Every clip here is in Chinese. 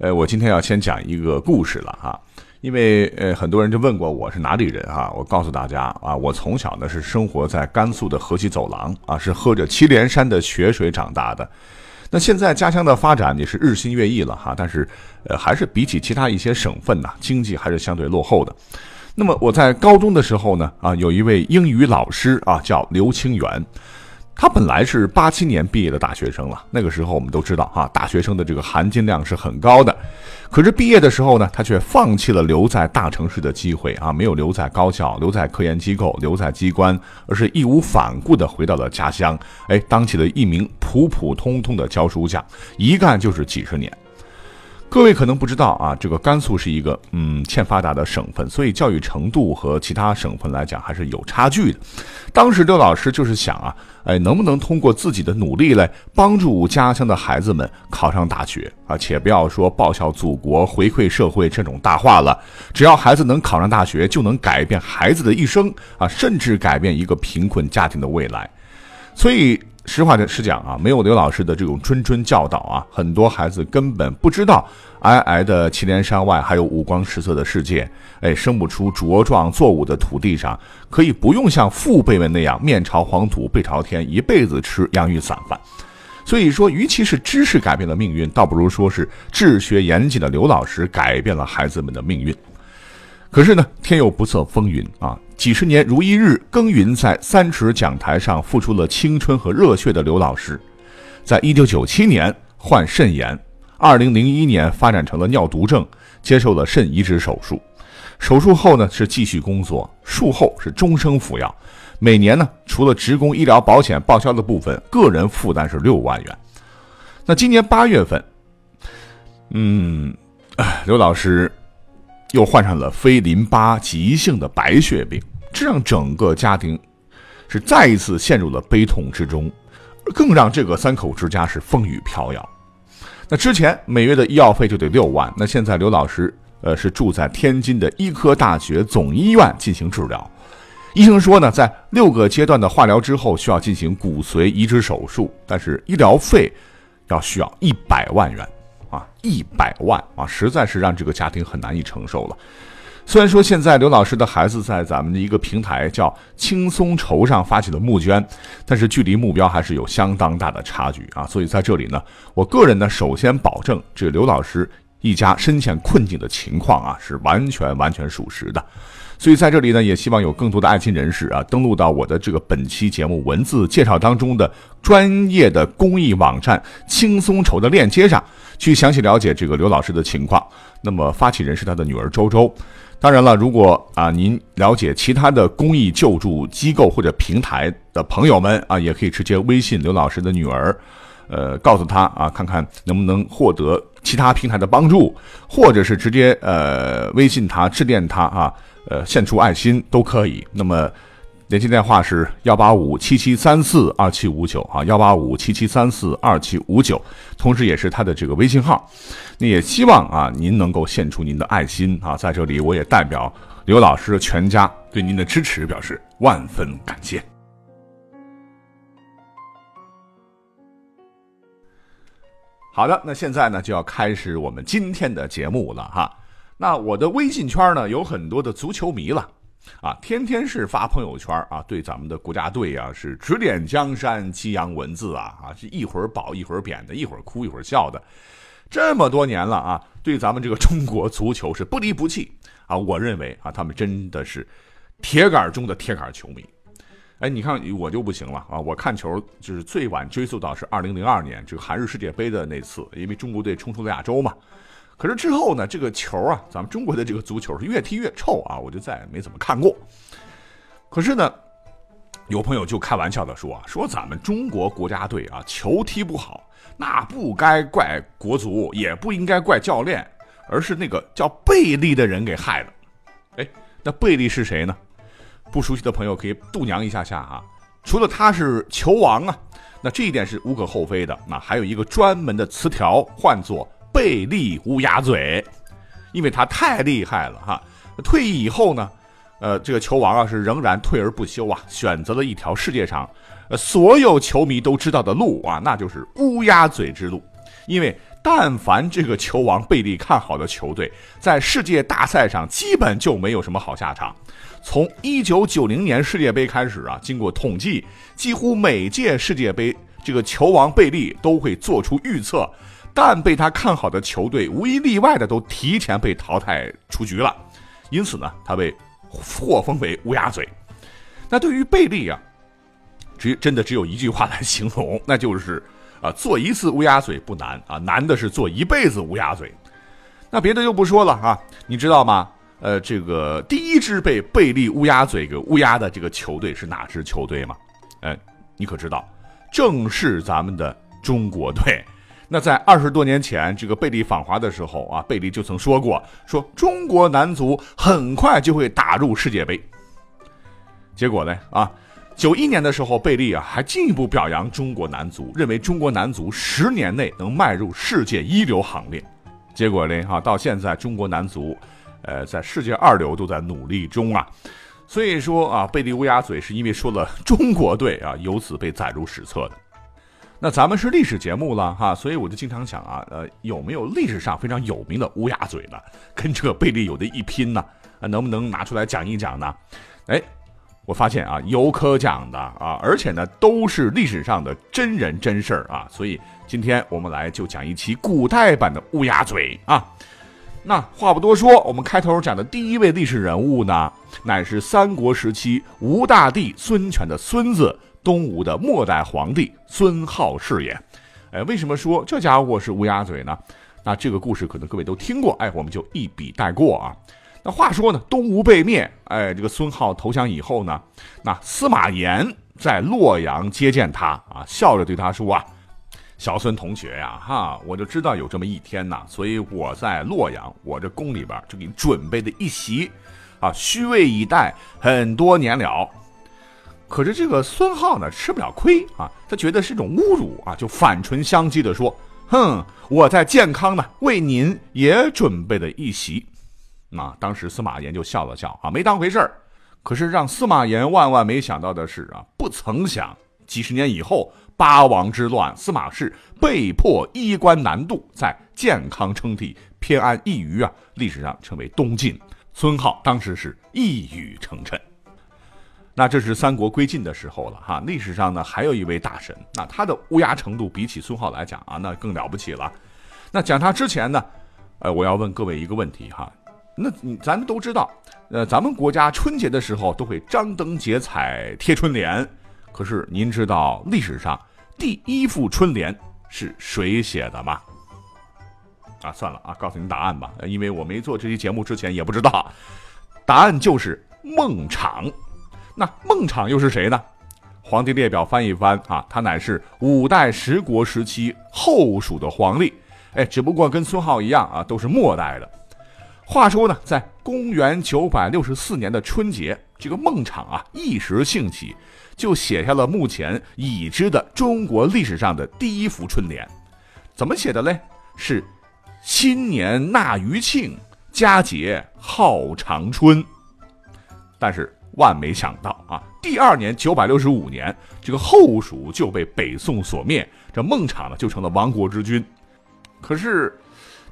呃，我今天要先讲一个故事了哈，因为呃很多人就问过我是哪里人哈，我告诉大家啊，我从小呢是生活在甘肃的河西走廊啊，是喝着祁连山的雪水长大的。那现在家乡的发展也是日新月异了哈，但是呃还是比起其他一些省份呢，经济还是相对落后的。那么我在高中的时候呢啊，有一位英语老师啊叫刘清源。他本来是八七年毕业的大学生了，那个时候我们都知道啊，大学生的这个含金量是很高的。可是毕业的时候呢，他却放弃了留在大城市的机会啊，没有留在高校、留在科研机构、留在机关，而是义无反顾地回到了家乡，哎，当起了一名普普通通的教书匠，一干就是几十年。各位可能不知道啊，这个甘肃是一个嗯欠发达的省份，所以教育程度和其他省份来讲还是有差距的。当时刘老师就是想啊，哎，能不能通过自己的努力来帮助家乡的孩子们考上大学啊？且不要说报效祖国、回馈社会这种大话了，只要孩子能考上大学，就能改变孩子的一生啊，甚至改变一个贫困家庭的未来。所以。实话实讲啊，没有刘老师的这种谆谆教导啊，很多孩子根本不知道皑皑的祁连山外还有五光十色的世界。哎，生不出茁壮作物的土地上，可以不用像父辈们那样面朝黄土背朝天，一辈子吃洋芋散饭。所以说，与其是知识改变了命运，倒不如说是治学严谨的刘老师改变了孩子们的命运。可是呢，天有不测风云啊！几十年如一日耕耘在三尺讲台上，付出了青春和热血的刘老师，在一九九七年患肾炎，二零零一年发展成了尿毒症，接受了肾移植手术。手术后呢，是继续工作，术后是终生服药。每年呢，除了职工医疗保险报销的部分，个人负担是六万元。那今年八月份，嗯，刘老师。又患上了非淋巴急性的白血病，这让整个家庭是再一次陷入了悲痛之中，更让这个三口之家是风雨飘摇。那之前每月的医药费就得六万，那现在刘老师呃是住在天津的医科大学总医院进行治疗，医生说呢，在六个阶段的化疗之后需要进行骨髓移植手术，但是医疗费要需要一百万元。啊，一百万啊，实在是让这个家庭很难以承受了。虽然说现在刘老师的孩子在咱们的一个平台叫“轻松筹”上发起了募捐，但是距离目标还是有相当大的差距啊。所以在这里呢，我个人呢首先保证，这刘老师一家深陷困境的情况啊是完全完全属实的。所以在这里呢，也希望有更多的爱心人士啊，登录到我的这个本期节目文字介绍当中的专业的公益网站“轻松筹”的链接上去详细了解这个刘老师的情况。那么发起人是他的女儿周周。当然了，如果啊您了解其他的公益救助机构或者平台的朋友们啊，也可以直接微信刘老师的女儿，呃，告诉他啊，看看能不能获得其他平台的帮助，或者是直接呃微信他致电他啊。呃，献出爱心都可以。那么，联系电话是幺八五七七三四二七五九啊，幺八五七七三四二七五九，同时也是他的这个微信号。那也希望啊，您能够献出您的爱心啊，在这里我也代表刘老师全家对您的支持表示万分感谢。好的，那现在呢就要开始我们今天的节目了哈。那我的微信圈呢，有很多的足球迷了，啊，天天是发朋友圈啊，对咱们的国家队啊是指点江山、激扬文字啊，啊，是一会儿褒一会儿贬的，一会儿哭一会儿笑的，这么多年了啊，对咱们这个中国足球是不离不弃啊，我认为啊，他们真的是铁杆中的铁杆球迷。哎，你看我就不行了啊，我看球就是最晚追溯到是二零零二年这个韩日世界杯的那次，因为中国队冲出了亚洲嘛。可是之后呢，这个球啊，咱们中国的这个足球是越踢越臭啊，我就再也没怎么看过。可是呢，有朋友就开玩笑的说啊，说咱们中国国家队啊，球踢不好，那不该怪国足，也不应该怪教练，而是那个叫贝利的人给害的。哎，那贝利是谁呢？不熟悉的朋友可以度娘一下下啊。除了他是球王啊，那这一点是无可厚非的。那还有一个专门的词条，唤作“贝利乌鸦嘴”，因为他太厉害了哈。退役以后呢，呃，这个球王啊是仍然退而不休啊，选择了一条世界上呃所有球迷都知道的路啊，那就是乌鸦嘴之路。因为但凡这个球王贝利看好的球队，在世界大赛上基本就没有什么好下场。从一九九零年世界杯开始啊，经过统计，几乎每届世界杯，这个球王贝利都会做出预测，但被他看好的球队无一例外的都提前被淘汰出局了，因此呢，他被获封为乌鸦嘴。那对于贝利啊，只真的只有一句话来形容，那就是啊，做一次乌鸦嘴不难啊，难的是做一辈子乌鸦嘴。那别的就不说了啊，你知道吗？呃，这个第一支被贝利乌鸦嘴给乌鸦的这个球队是哪支球队吗？哎，你可知道，正是咱们的中国队。那在二十多年前，这个贝利访华的时候啊，贝利就曾说过，说中国男足很快就会打入世界杯。结果呢，啊，九一年的时候，贝利啊还进一步表扬中国男足，认为中国男足十年内能迈入世界一流行列。结果呢，哈，到现在中国男足。呃，在世界二流都在努力中啊，所以说啊，贝利乌鸦嘴是因为说了中国队啊，由此被载入史册的。那咱们是历史节目了哈，所以我就经常想啊，呃，有没有历史上非常有名的乌鸦嘴呢？跟这贝利有的一拼呢？啊，能不能拿出来讲一讲呢？哎，我发现啊，有可讲的啊，而且呢，都是历史上的真人真事儿啊，所以今天我们来就讲一期古代版的乌鸦嘴啊。那话不多说，我们开头讲的第一位历史人物呢，乃是三国时期吴大帝孙权的孙子，东吴的末代皇帝孙皓是也。哎，为什么说这家伙是乌鸦嘴呢？那这个故事可能各位都听过，哎，我们就一笔带过啊。那话说呢，东吴被灭，哎，这个孙皓投降以后呢，那司马炎在洛阳接见他啊，笑着对他说啊。小孙同学呀，哈，我就知道有这么一天呐，所以我在洛阳，我这宫里边就给你准备的一席，啊，虚位以待很多年了。可是这个孙浩呢，吃不了亏啊，他觉得是一种侮辱啊，就反唇相讥的说：“哼，我在健康呢，为您也准备了一席。”啊，当时司马炎就笑了笑啊，没当回事儿。可是让司马炎万万没想到的是啊，不曾想几十年以后。八王之乱，司马氏被迫衣冠南渡，在健康称帝，偏安一隅啊，历史上称为东晋。孙皓当时是一语成谶。那这是三国归晋的时候了哈。历史上呢，还有一位大神，那他的乌鸦程度比起孙皓来讲啊，那更了不起了。那讲他之前呢，呃，我要问各位一个问题哈。那咱们都知道，呃，咱们国家春节的时候都会张灯结彩贴春联，可是您知道历史上？第一副春联是谁写的吗？啊，算了啊，告诉您答案吧，因为我没做这期节目之前也不知道。答案就是孟昶。那孟昶又是谁呢？皇帝列表翻一翻啊，他乃是五代十国时期后蜀的皇帝。哎，只不过跟孙皓一样啊，都是末代的。话说呢，在公元九百六十四年的春节，这个孟昶啊一时兴起。就写下了目前已知的中国历史上的第一幅春联，怎么写的嘞？是“新年纳余庆，佳节号长春”。但是万没想到啊，第二年九百六十五年，这个后蜀就被北宋所灭，这孟昶呢就成了亡国之君。可是，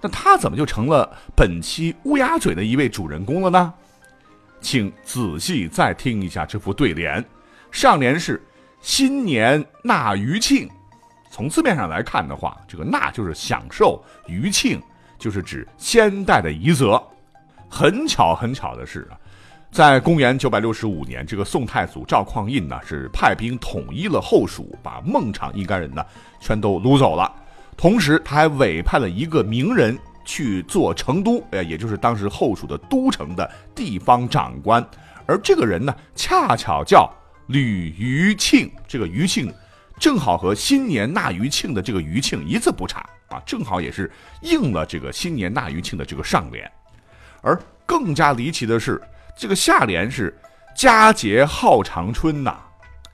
那他怎么就成了本期乌鸦嘴的一位主人公了呢？请仔细再听一下这副对联。上联是“新年纳余庆”，从字面上来看的话，这个“纳”就是享受，“余庆”就是指先代的遗泽。很巧很巧的是啊，在公元九百六十五年，这个宋太祖赵匡胤呢是派兵统一了后蜀，把孟昶一干人呢全都掳走了。同时，他还委派了一个名人去做成都，呃，也就是当时后蜀的都城的地方长官。而这个人呢，恰巧叫。吕余庆，这个余庆，正好和新年纳余庆的这个余庆一字不差啊，正好也是应了这个新年纳余庆的这个上联。而更加离奇的是，这个下联是“佳节号长春”呐，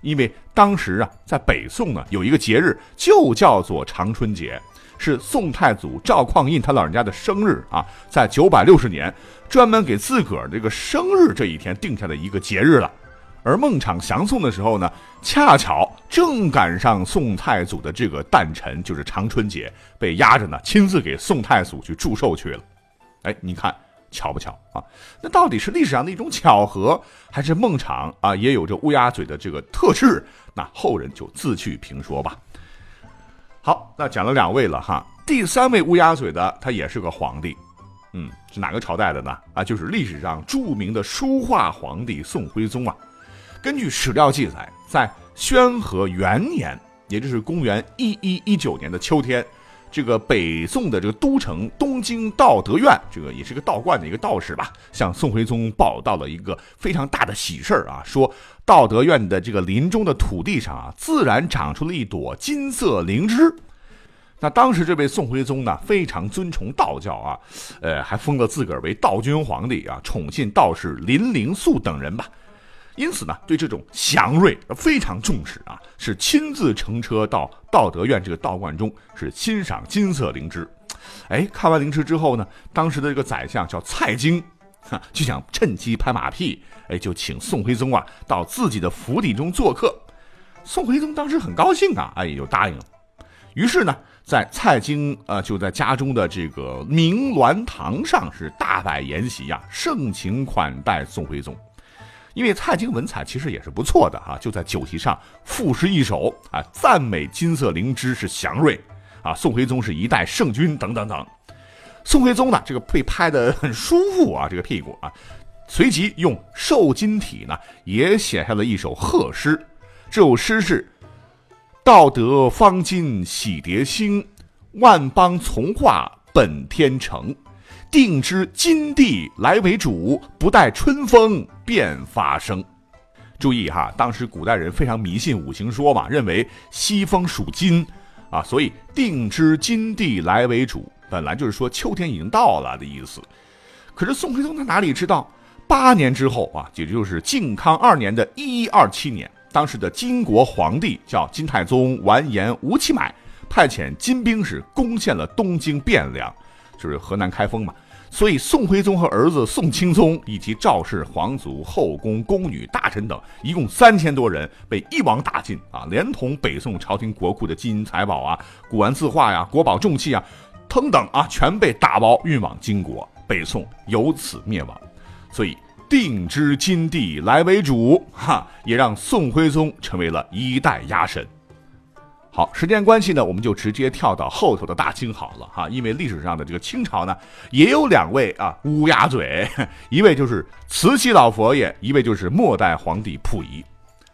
因为当时啊，在北宋呢，有一个节日就叫做长春节，是宋太祖赵匡胤他老人家的生日啊，在九百六十年，专门给自个儿这个生日这一天定下的一个节日了。而孟昶降宋的时候呢，恰巧正赶上宋太祖的这个诞辰，就是长春节，被压着呢，亲自给宋太祖去祝寿去了。哎，你看。巧不巧啊？那到底是历史上的一种巧合，还是孟昶啊也有着乌鸦嘴的这个特质？那后人就自去评说吧。好，那讲了两位了哈，第三位乌鸦嘴的他也是个皇帝，嗯，是哪个朝代的呢？啊，就是历史上著名的书画皇帝宋徽宗啊。根据史料记载，在宣和元年，也就是公元一一一九年的秋天。这个北宋的这个都城东京道德院，这个也是个道观的一个道士吧，向宋徽宗报道了一个非常大的喜事儿啊，说道德院的这个林中的土地上啊，自然长出了一朵金色灵芝。那当时这位宋徽宗呢，非常尊崇道教啊，呃，还封了自个儿为道君皇帝啊，宠信道士林灵素等人吧。因此呢，对这种祥瑞非常重视啊，是亲自乘车到道德院这个道观中，是欣赏金色灵芝。哎，看完灵芝之后呢，当时的这个宰相叫蔡京，哈，就想趁机拍马屁，哎，就请宋徽宗啊到自己的府邸中做客。宋徽宗当时很高兴啊，哎，也就答应了。于是呢，在蔡京呃就在家中的这个明銮堂上是大摆筵席呀，盛情款待宋徽宗。因为蔡京文采其实也是不错的哈，就在酒席上赋诗一首啊，赞美金色灵芝是祥瑞啊，宋徽宗是一代圣君等等等。宋徽宗呢，这个被拍的很舒服啊，这个屁股啊，随即用瘦金体呢也写下了一首贺诗，这首诗是：道德方今喜蝶星，万邦从化本天成。定知金地来为主，不待春风便发生。注意哈，当时古代人非常迷信五行说嘛，认为西风属金，啊，所以定知金地来为主，本来就是说秋天已经到了的意思。可是宋徽宗他哪里知道，八年之后啊，也就是靖康二年的一一二七年，当时的金国皇帝叫金太宗完颜吴乞买，派遣金兵是攻陷了东京汴梁，就是河南开封嘛。所以，宋徽宗和儿子宋钦宗以及赵氏皇族、后宫、宫女、大臣等，一共三千多人被一网打尽啊！连同北宋朝廷国库的金银财宝啊、古玩字画呀、国宝重器啊，等等啊，全被打包运往金国，北宋由此灭亡。所以，定知金地来为主，哈，也让宋徽宗成为了一代压神。好，时间关系呢，我们就直接跳到后头的大清好了哈，因为历史上的这个清朝呢，也有两位啊乌鸦嘴，一位就是慈禧老佛爷，一位就是末代皇帝溥仪。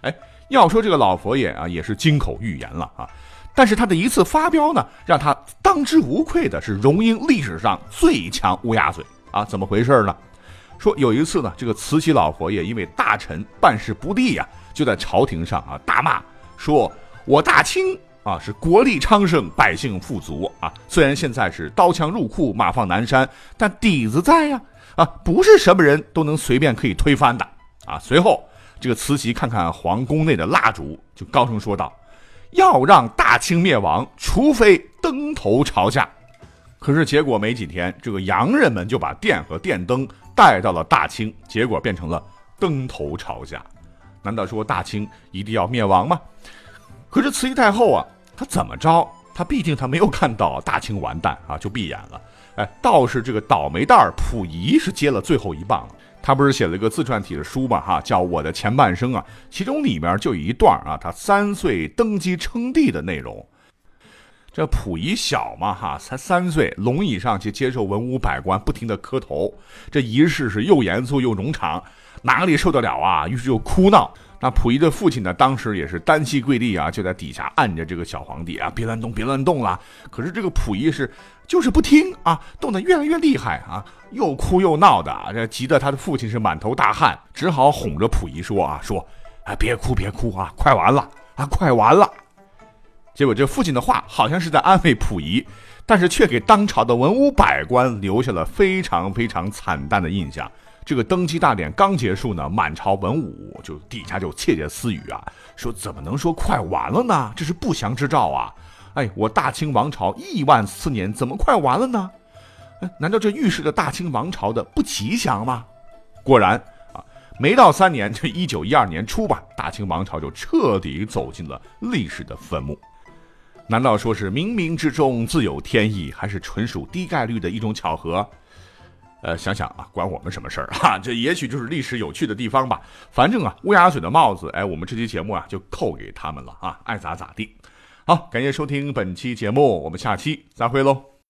哎，要说这个老佛爷啊，也是金口玉言了啊，但是他的一次发飙呢，让他当之无愧的是荣膺历史上最强乌鸦嘴啊，怎么回事呢？说有一次呢，这个慈禧老佛爷因为大臣办事不力呀，就在朝廷上啊大骂，说我大清。啊，是国力昌盛，百姓富足啊！虽然现在是刀枪入库，马放南山，但底子在呀！啊，不是什么人都能随便可以推翻的啊！随后，这个慈禧看看皇宫内的蜡烛，就高声说道：“要让大清灭亡，除非灯头朝下。”可是结果没几天，这个洋人们就把电和电灯带到了大清，结果变成了灯头朝下。难道说大清一定要灭亡吗？可是慈禧太后啊，她怎么着？她毕竟她没有看到大清完蛋啊，就闭眼了。哎，倒是这个倒霉蛋儿溥仪是接了最后一棒了。他不是写了一个自传体的书嘛，哈，叫《我的前半生》啊，其中里面就有一段啊，他三岁登基称帝的内容。这溥仪小嘛，哈，才三岁，龙椅上去接受文武百官不停的磕头，这仪式是又严肃又冗长，哪里受得了啊？于是就哭闹。那溥仪的父亲呢？当时也是单膝跪地啊，就在底下按着这个小皇帝啊，别乱动，别乱动了。可是这个溥仪是就是不听啊，动得越来越厉害啊，又哭又闹的，这急得他的父亲是满头大汗，只好哄着溥仪说啊，说，啊，别哭别哭啊，快完了啊，快完了。结果这父亲的话好像是在安慰溥仪，但是却给当朝的文武百官留下了非常非常惨淡的印象。这个登基大典刚结束呢，满朝文武就底下就窃窃私语啊，说怎么能说快完了呢？这是不祥之兆啊！哎，我大清王朝亿万四年怎么快完了呢？难道这预示着大清王朝的不吉祥吗？果然啊，没到三年，这一九一二年初吧，大清王朝就彻底走进了历史的坟墓。难道说是冥冥之中自有天意，还是纯属低概率的一种巧合？呃，想想啊，关我们什么事儿 哈？这也许就是历史有趣的地方吧。反正啊，乌鸦嘴的帽子，哎，我们这期节目啊就扣给他们了啊，爱咋咋地。好，感谢收听本期节目，我们下期再会喽。